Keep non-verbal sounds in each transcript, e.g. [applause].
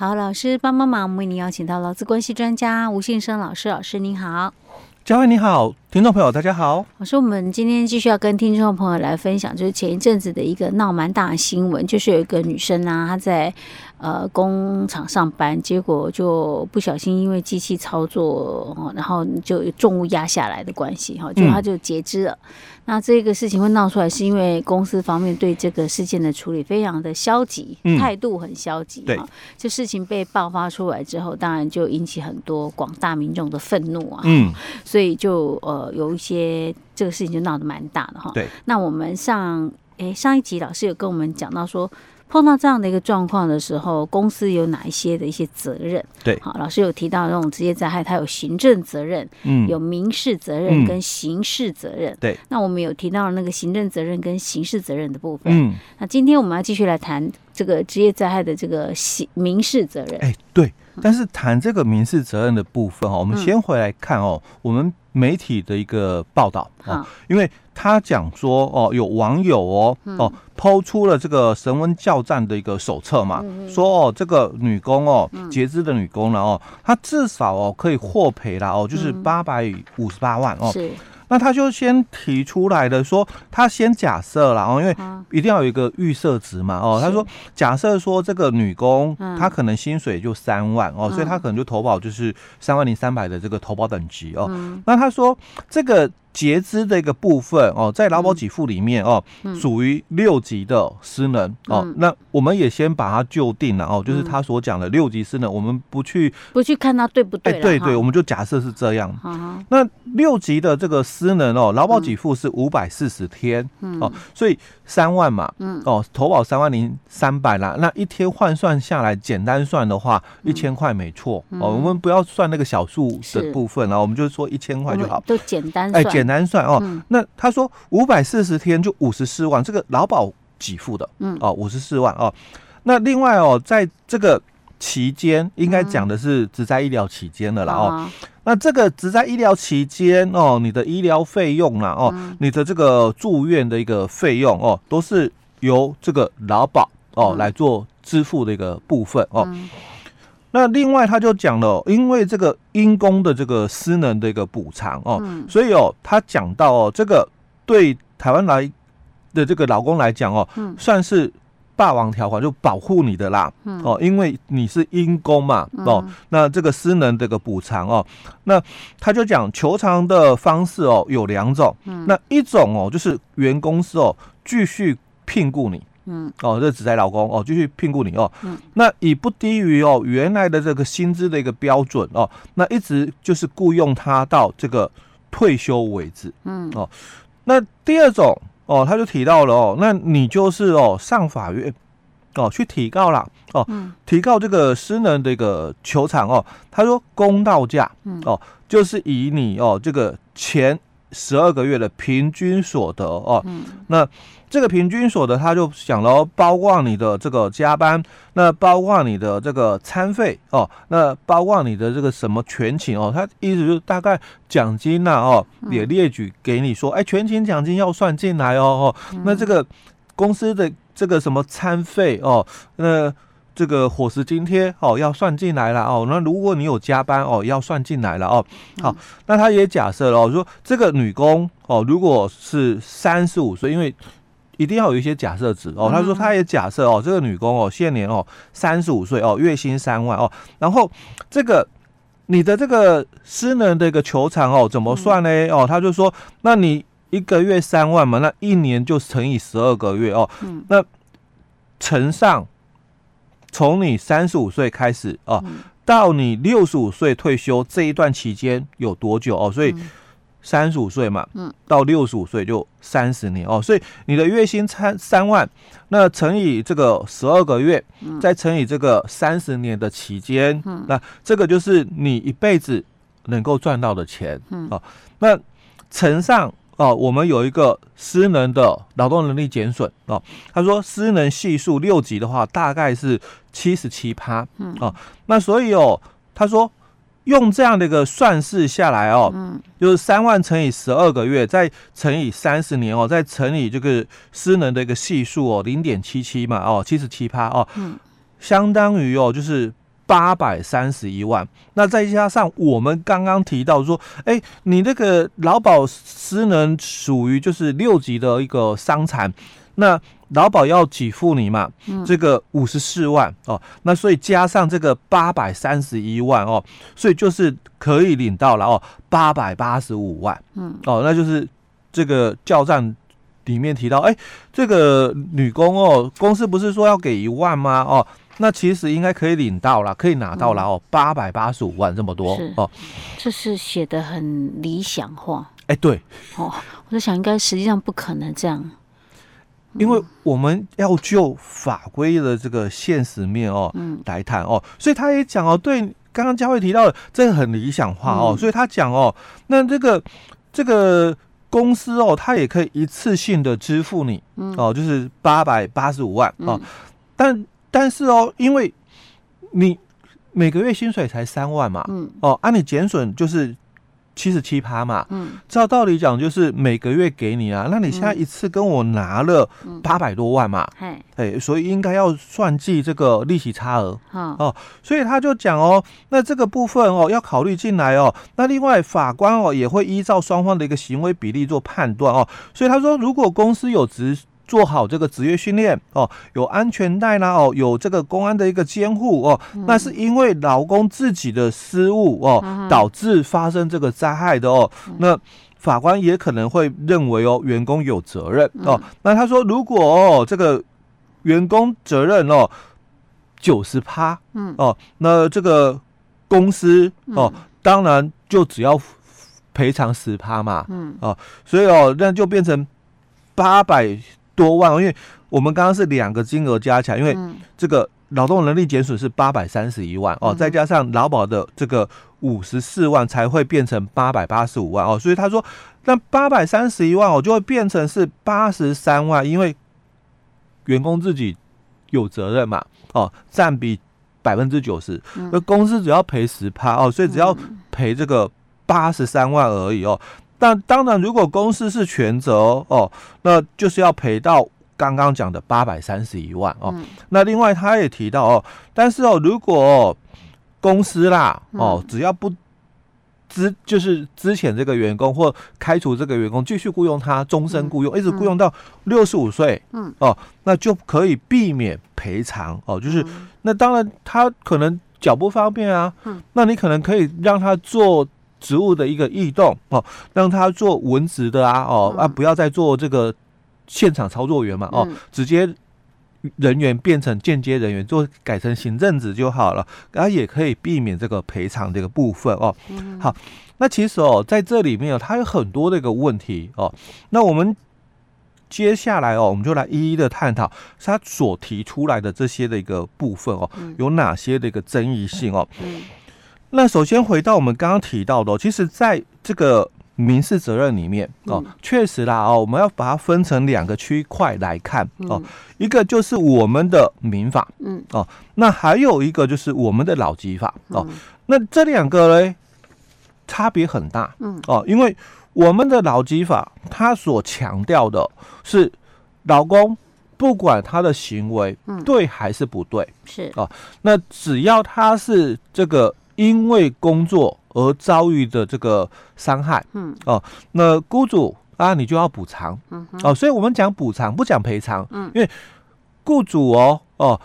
好，老师帮帮忙，为您邀请到劳资关系专家吴信生老师，老师您好。嘉惠你好，听众朋友大家好。我说，我们今天继续要跟听众朋友来分享，就是前一阵子的一个闹蛮大的新闻，就是有一个女生啊，她在呃工厂上班，结果就不小心因为机器操作，然后就重物压下来的关系，哈，就她就截肢了。嗯那这个事情会闹出来，是因为公司方面对这个事件的处理非常的消极，嗯、态度很消极。对，这事情被爆发出来之后，当然就引起很多广大民众的愤怒啊。嗯，所以就呃有一些这个事情就闹得蛮大的哈。对，那我们上诶上一集老师有跟我们讲到说。碰到这样的一个状况的时候，公司有哪一些的一些责任？对，好，老师有提到那种职业灾害，它有行政责任，嗯，有民事责任跟刑事责任。对、嗯，那我们有提到那个行政责任跟刑事责任的部分。嗯，那今天我们要继续来谈这个职业灾害的这个刑民事责任。哎，对，但是谈这个民事责任的部分哦，我们先回来看哦，嗯、我们媒体的一个报道啊，因为。他讲说哦，有网友哦哦抛出了这个神温教战的一个手册嘛，说哦这个女工哦截肢的女工了哦，她至少哦可以获赔了哦，就是八百五十八万哦。是。那他就先提出来的说，他先假设了哦，因为一定要有一个预设值嘛哦。他说假设说这个女工她可能薪水就三万哦，所以她可能就投保就是三万零三百的这个投保等级哦。那他说这个。截肢的一个部分哦，在劳保给付里面哦，属于六级的失能哦。那我们也先把它就定了哦，就是他所讲的六级失能，我们不去不去看它对不对？对对，我们就假设是这样。那六级的这个失能哦，劳保给付是五百四十天哦，所以三万嘛，哦，投保三万零三百啦。那一天换算下来，简单算的话，一千块没错哦。我们不要算那个小数的部分了，我们就说一千块就好，都简单算。简单算哦，嗯、那他说五百四十天就五十四万，这个劳保给付的，嗯。哦，五十四万哦。那另外哦，在这个期间，应该讲的是只在医疗期间的了哦。嗯、那这个只在医疗期间哦，你的医疗费用啦哦，嗯、你的这个住院的一个费用哦，都是由这个劳保哦来做支付的一个部分哦。嗯那另外他就讲了，因为这个因公的这个失能的一个补偿哦，嗯、所以哦，他讲到哦，这个对台湾来的这个劳工来讲哦，嗯、算是霸王条款，就保护你的啦，嗯、哦，因为你是因公嘛，哦，嗯、那这个失能的一个补偿哦，那他就讲求偿的方式哦有两种，嗯、那一种哦就是原公司哦继续聘雇你。嗯，哦，这只在老公哦，继续聘雇你哦。嗯，那以不低于哦原来的这个薪资的一个标准哦，那一直就是雇佣他到这个退休为止。嗯，哦，那第二种哦，他就提到了哦，那你就是哦上法院哦去提告了哦，提告这个私人的一个球场哦，他说公道价哦，就是以你哦这个前十二个月的平均所得哦，那。这个平均所得，他就想了，包括你的这个加班，那包括你的这个餐费哦，那包括你的这个什么全勤哦，他意思就是大概奖金呐哦，也列举给你说，哎，全勤奖金要算进来哦哦，那这个公司的这个什么餐费哦，那这个伙食津贴哦要算进来了哦，那如果你有加班哦，要算进来了哦，好，那他也假设了说，这个女工哦，如果是三十五岁，因为一定要有一些假设值哦。他说他也假设哦，这个女工哦，现年哦三十五岁哦，月薪三万哦。然后这个你的这个私人的一个求偿哦，怎么算呢？哦，他就说，那你一个月三万嘛，那一年就乘以十二个月哦。那乘上从你三十五岁开始哦，到你六十五岁退休这一段期间有多久哦？所以。三十五岁嘛，嗯，到六十五岁就三十年哦，所以你的月薪三三万，那乘以这个十二个月，嗯、再乘以这个三十年的期间，嗯，那这个就是你一辈子能够赚到的钱，嗯，哦，那乘上哦，我们有一个失能的劳动能力减损哦，他说失能系数六级的话，大概是七十七趴，嗯，哦，那所以哦，他说。用这样的一个算式下来哦，嗯，就是三万乘以十二个月，再乘以三十年哦，再乘以这个失能的一个系数哦，零点七七嘛哦，七十七趴哦，嗯，相当于哦，就是八百三十一万。那再加上我们刚刚提到说，哎、欸，你那个劳保失能属于就是六级的一个伤残，那劳保要给付你嘛，这个五十四万哦，那所以加上这个八百三十一万哦，所以就是可以领到了哦，八百八十五万，嗯，哦，那就是这个教战里面提到，哎，这个女工哦，公司不是说要给一万吗？哦，那其实应该可以领到了，可以拿到了哦，八百八十五万这么多哦，这是写的很理想化，哎，对，哦，我在想应该实际上不可能这样。因为我们要就法规的这个现实面哦，嗯，来谈哦，所以他也讲哦，对，刚刚佳慧提到的这个很理想化哦，所以他讲哦，那这个这个公司哦，他也可以一次性的支付你，哦，就是八百八十五万哦，但但是哦，因为你每个月薪水才三万嘛，嗯，哦，按你减损就是。七十七趴嘛，嗯，照道理讲就是每个月给你啊，那你现在一次跟我拿了八百多万嘛，哎、嗯欸，所以应该要算计这个利息差额，嗯、哦，所以他就讲哦，那这个部分哦要考虑进来哦，那另外法官哦也会依照双方的一个行为比例做判断哦，所以他说如果公司有职做好这个职业训练哦，有安全带啦哦，有这个公安的一个监护哦，嗯、那是因为劳工自己的失误哦，嗯、导致发生这个灾害的哦。嗯、那法官也可能会认为哦，员工有责任哦。嗯、那他说，如果哦这个员工责任哦九十趴，嗯哦，那这个公司哦，嗯、当然就只要赔偿十趴嘛，嗯哦，所以哦那就变成八百。多万，因为我们刚刚是两个金额加起来，因为这个劳动能力减损是八百三十一万哦，再加上劳保的这个五十四万，才会变成八百八十五万哦。所以他说，那八百三十一万哦，就会变成是八十三万，因为员工自己有责任嘛哦，占比百分之九十，那公司只要赔十趴哦，所以只要赔这个八十三万而已哦。但当然，如果公司是全责哦，那就是要赔到刚刚讲的八百三十一万哦。嗯、那另外他也提到哦，但是哦，如果、哦、公司啦哦，只要不之就是之前这个员工或开除这个员工，继续雇佣他终身雇佣，嗯、一直雇佣到六十五岁，嗯哦，那就可以避免赔偿哦。就是、嗯、那当然他可能脚不方便啊，嗯、那你可能可以让他做。职务的一个异动哦，让他做文职的啊哦啊，不要再做这个现场操作员嘛哦，直接人员变成间接人员，做改成行政职就好了，然后也可以避免这个赔偿这个部分哦。好，那其实哦，在这里面哦它有很多的一个问题哦，那我们接下来哦，我们就来一一的探讨他所提出来的这些的一个部分哦，有哪些的一个争议性哦。那首先回到我们刚刚提到的，其实在这个民事责任里面哦，确实啦哦，我们要把它分成两个区块来看哦，一个就是我们的民法，嗯。哦，那还有一个就是我们的老基法哦，那这两个嘞，差别很大，嗯。哦，因为我们的老基法它所强调的是老公不管他的行为对还是不对，是。哦，那只要他是这个。因为工作而遭遇的这个伤害，嗯。哦，那雇主啊，你就要补偿，哦，所以我们讲补偿不讲赔偿，嗯，因为雇主哦哦，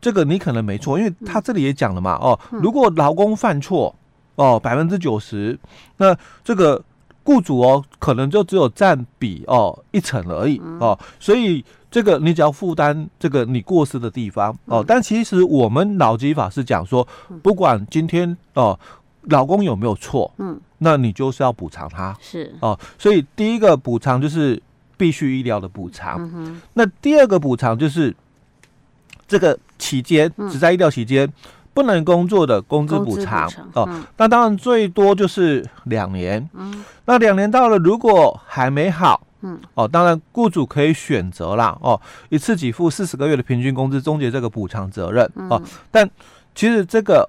这个你可能没错，因为他这里也讲了嘛，哦，如果劳工犯错，哦百分之九十，那这个雇主哦可能就只有占比哦一成而已，哦，所以。这个你只要负担这个你过失的地方哦，但其实我们脑基法是讲说，不管今天哦，老公有没有错，嗯，那你就是要补偿他，是。哦，所以第一个补偿就是必须医疗的补偿，嗯，那第二个补偿就是这个期间只在医疗期间不能工作的工资补偿哦，那当然最多就是两年，嗯，那两年到了如果还没好。嗯，哦，当然，雇主可以选择啦，哦，一次给付四十个月的平均工资，终结这个补偿责任，哦，但其实这个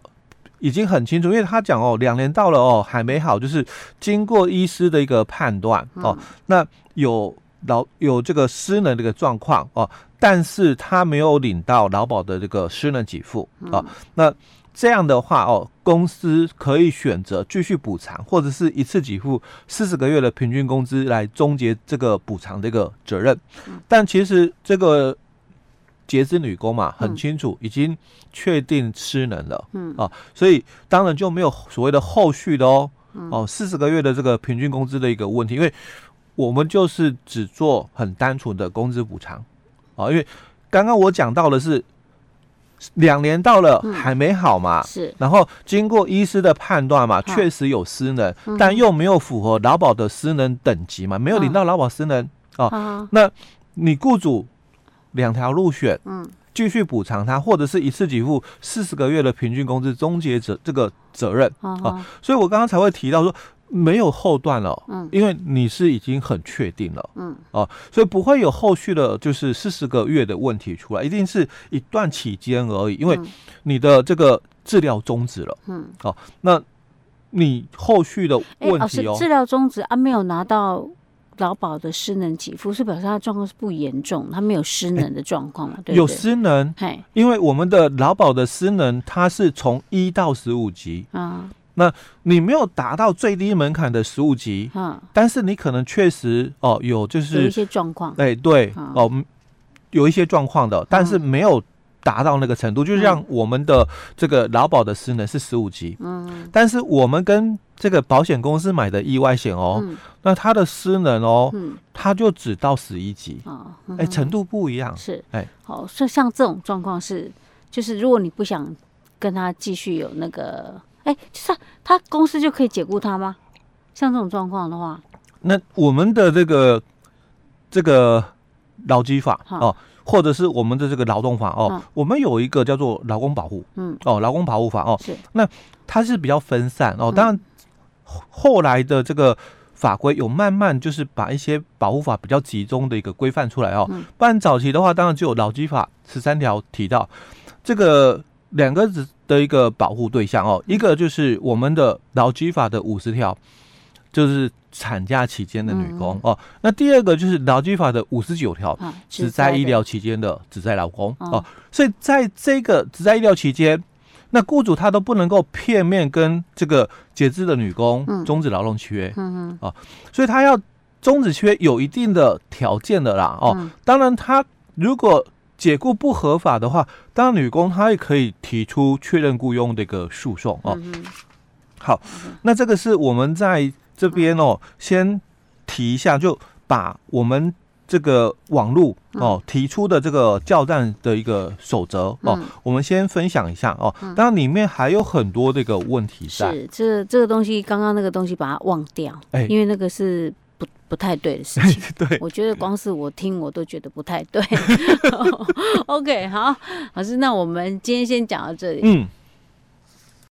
已经很清楚，因为他讲哦，两年到了哦，还没好，就是经过医师的一个判断，哦，那有劳有这个失能的一个状况，哦，但是他没有领到劳保的这个失能给付，哦，那这样的话哦，公司可以选择继续补偿，或者是一次给付四十个月的平均工资来终结这个补偿这个责任。但其实这个截肢女工嘛，很清楚已经确定失能了，嗯啊，所以当然就没有所谓的后续的哦，哦四十个月的这个平均工资的一个问题，因为我们就是只做很单纯的工资补偿啊，因为刚刚我讲到的是。两年到了还没好嘛？嗯、是，然后经过医师的判断嘛，确实有失能，嗯、但又没有符合劳保的失能等级嘛，没有领到劳保失能哦。啊、那你雇主两条路选，嗯，继续补偿他，或者是一次给付四十个月的平均工资终结者这个责任啊。啊所以我刚刚才会提到说。没有后段了，嗯，因为你是已经很确定了，嗯，哦，所以不会有后续的，就是四十个月的问题出来，一定是一段期间而已，因为你的这个治疗终止了，嗯，哦，那你后续的问题哦，治疗终止啊，没有拿到劳保的失能给付，是表示他的状况是不严重，他没有失能的状况嘛？对，有失能，嘿，因为我们的劳保的失能，它是从一到十五级啊。那你没有达到最低门槛的十五级，嗯，但是你可能确实哦有就是有一些状况，哎对哦，有一些状况的，但是没有达到那个程度，就像我们的这个劳保的失能是十五级，嗯，但是我们跟这个保险公司买的意外险哦，那它的失能哦，它就只到十一级，哎，程度不一样，是。哎，好，所以像这种状况是，就是如果你不想跟他继续有那个。哎，就是他公司就可以解雇他吗？像这种状况的话，那我们的这个这个劳基法哦，或者是我们的这个劳动法哦，我们有一个叫做劳工保护，嗯，哦，劳工保护法哦，是，那它是比较分散哦。当然，后来的这个法规有慢慢就是把一些保护法比较集中的一个规范出来哦。不然早期的话，当然就有劳基法十三条提到这个。两个字的一个保护对象哦，一个就是我们的劳基法的五十条，就是产假期间的女工哦。那第二个就是劳基法的五十九条，只在医疗期间的只在劳工哦。所以在这个只在医疗期间，那雇主他都不能够片面跟这个截肢的女工终止劳动契约，嗯嗯，所以他要终止契约有一定的条件的啦哦。当然他如果解雇不合法的话，当然女工她也可以提出确认雇佣的一个诉讼哦。嗯、好，那这个是我们在这边哦，先提一下，就把我们这个网络哦提出的这个教战的一个守则哦，嗯、我们先分享一下哦。当然里面还有很多这个问题在，是这这个东西，刚刚那个东西把它忘掉，哎，因为那个是。不太对的事 [laughs] 情，对，我觉得光是我听我都觉得不太对。[laughs] [laughs] OK，好，老师，那我们今天先讲到这里。嗯。